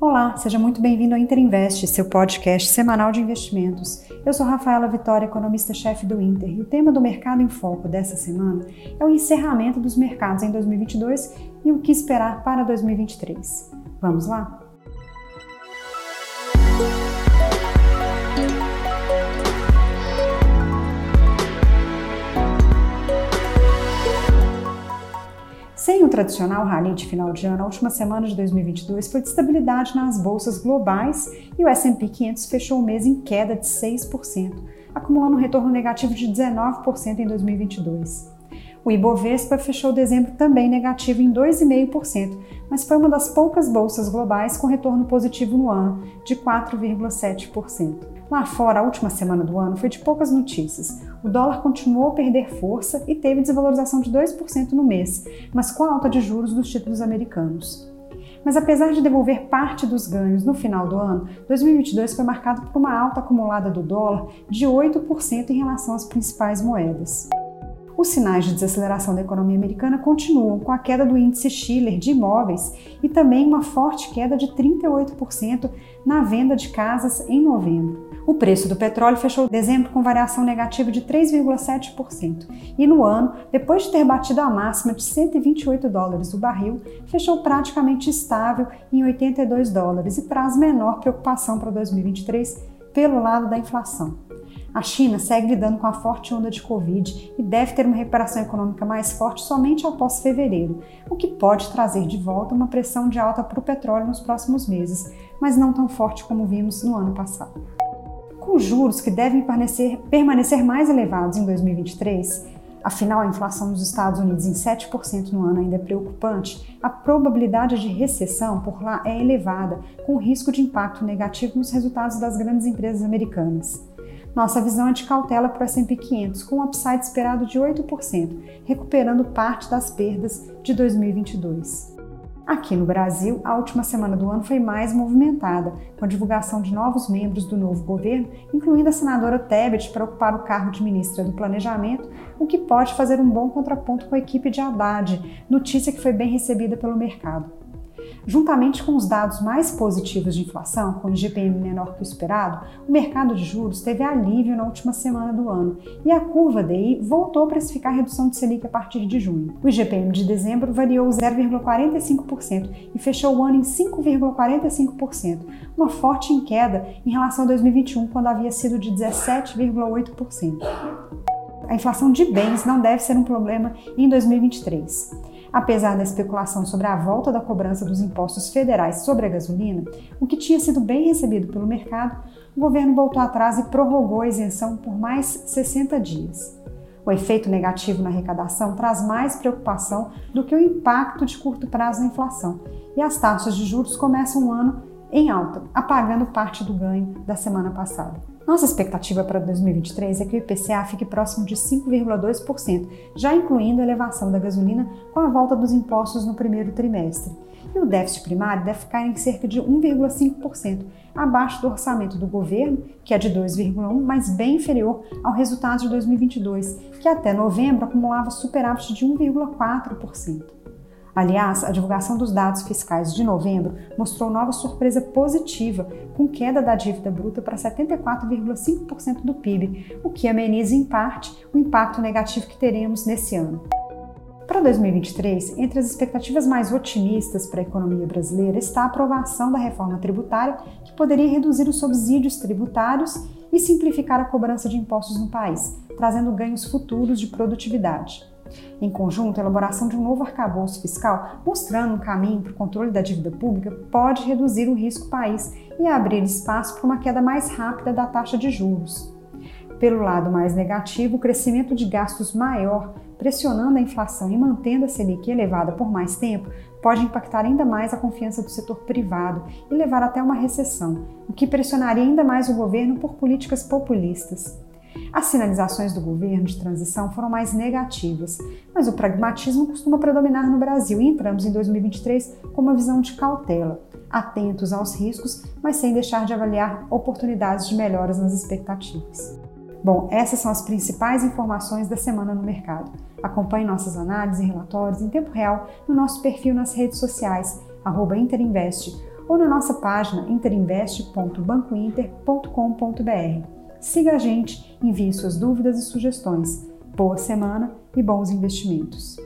Olá, seja muito bem-vindo ao Interinvest, seu podcast semanal de investimentos. Eu sou Rafaela Vitória, economista-chefe do Inter, e o tema do Mercado em Foco dessa semana é o encerramento dos mercados em 2022 e o que esperar para 2023. Vamos lá? Tradicional rally de final de ano, a última semana de 2022 foi de estabilidade nas bolsas globais e o S&P 500 fechou o mês em queda de 6%, acumulando um retorno negativo de 19% em 2022. O Ibovespa fechou dezembro também negativo em 2,5%, mas foi uma das poucas bolsas globais com retorno positivo no ano, de 4,7%. Lá fora, a última semana do ano foi de poucas notícias. O dólar continuou a perder força e teve desvalorização de 2% no mês, mas com a alta de juros dos títulos americanos. Mas apesar de devolver parte dos ganhos no final do ano, 2022 foi marcado por uma alta acumulada do dólar de 8% em relação às principais moedas. Os sinais de desaceleração da economia americana continuam com a queda do índice Schiller de imóveis e também uma forte queda de 38% na venda de casas em novembro. O preço do petróleo fechou dezembro com variação negativa de 3,7% e no ano, depois de ter batido a máxima de 128 dólares o barril, fechou praticamente estável em 82 dólares e traz menor preocupação para 2023 pelo lado da inflação. A China segue lidando com a forte onda de Covid e deve ter uma recuperação econômica mais forte somente após fevereiro, o que pode trazer de volta uma pressão de alta para o petróleo nos próximos meses, mas não tão forte como vimos no ano passado com juros que devem permanecer, permanecer mais elevados em 2023, afinal a inflação nos Estados Unidos em 7% no ano ainda é preocupante, a probabilidade de recessão por lá é elevada, com risco de impacto negativo nos resultados das grandes empresas americanas. Nossa visão é de cautela para o S&P 500, com um upside esperado de 8%, recuperando parte das perdas de 2022. Aqui no Brasil, a última semana do ano foi mais movimentada, com a divulgação de novos membros do novo governo, incluindo a senadora Tebet para ocupar o cargo de ministra do Planejamento, o que pode fazer um bom contraponto com a equipe de Haddad, notícia que foi bem recebida pelo mercado. Juntamente com os dados mais positivos de inflação, com o IGPM menor que o esperado, o mercado de juros teve alívio na última semana do ano e a curva DI voltou a precificar a redução de Selic a partir de junho. O IGPM de dezembro variou 0,45% e fechou o ano em 5,45%, uma forte queda em relação a 2021, quando havia sido de 17,8%. A inflação de bens não deve ser um problema em 2023. Apesar da especulação sobre a volta da cobrança dos impostos federais sobre a gasolina, o que tinha sido bem recebido pelo mercado, o governo voltou atrás e prorrogou a isenção por mais 60 dias. O efeito negativo na arrecadação traz mais preocupação do que o impacto de curto prazo na inflação, e as taxas de juros começam o ano em alta, apagando parte do ganho da semana passada. Nossa expectativa para 2023 é que o IPCA fique próximo de 5,2%, já incluindo a elevação da gasolina com a volta dos impostos no primeiro trimestre. E o déficit primário deve ficar em cerca de 1,5%, abaixo do orçamento do governo, que é de 2,1%, mas bem inferior ao resultado de 2022, que até novembro acumulava superávit de 1,4%. Aliás, a divulgação dos dados fiscais de novembro mostrou nova surpresa positiva, com queda da dívida bruta para 74,5% do PIB, o que ameniza em parte o impacto negativo que teremos nesse ano. Para 2023, entre as expectativas mais otimistas para a economia brasileira está a aprovação da reforma tributária, que poderia reduzir os subsídios tributários e simplificar a cobrança de impostos no país, trazendo ganhos futuros de produtividade. Em conjunto, a elaboração de um novo arcabouço fiscal, mostrando um caminho para o controle da dívida pública, pode reduzir o risco país e abrir espaço para uma queda mais rápida da taxa de juros. Pelo lado mais negativo, o crescimento de gastos maior, pressionando a inflação e mantendo a Selic elevada por mais tempo, pode impactar ainda mais a confiança do setor privado e levar até uma recessão, o que pressionaria ainda mais o governo por políticas populistas. As sinalizações do governo de transição foram mais negativas, mas o pragmatismo costuma predominar no Brasil e entramos em 2023 com uma visão de cautela, atentos aos riscos, mas sem deixar de avaliar oportunidades de melhoras nas expectativas. Bom, essas são as principais informações da semana no mercado. Acompanhe nossas análises e relatórios em tempo real no nosso perfil nas redes sociais, Interinvest, ou na nossa página interinvest.bancointer.com.br. Siga a gente, envie suas dúvidas e sugestões. Boa semana e bons investimentos!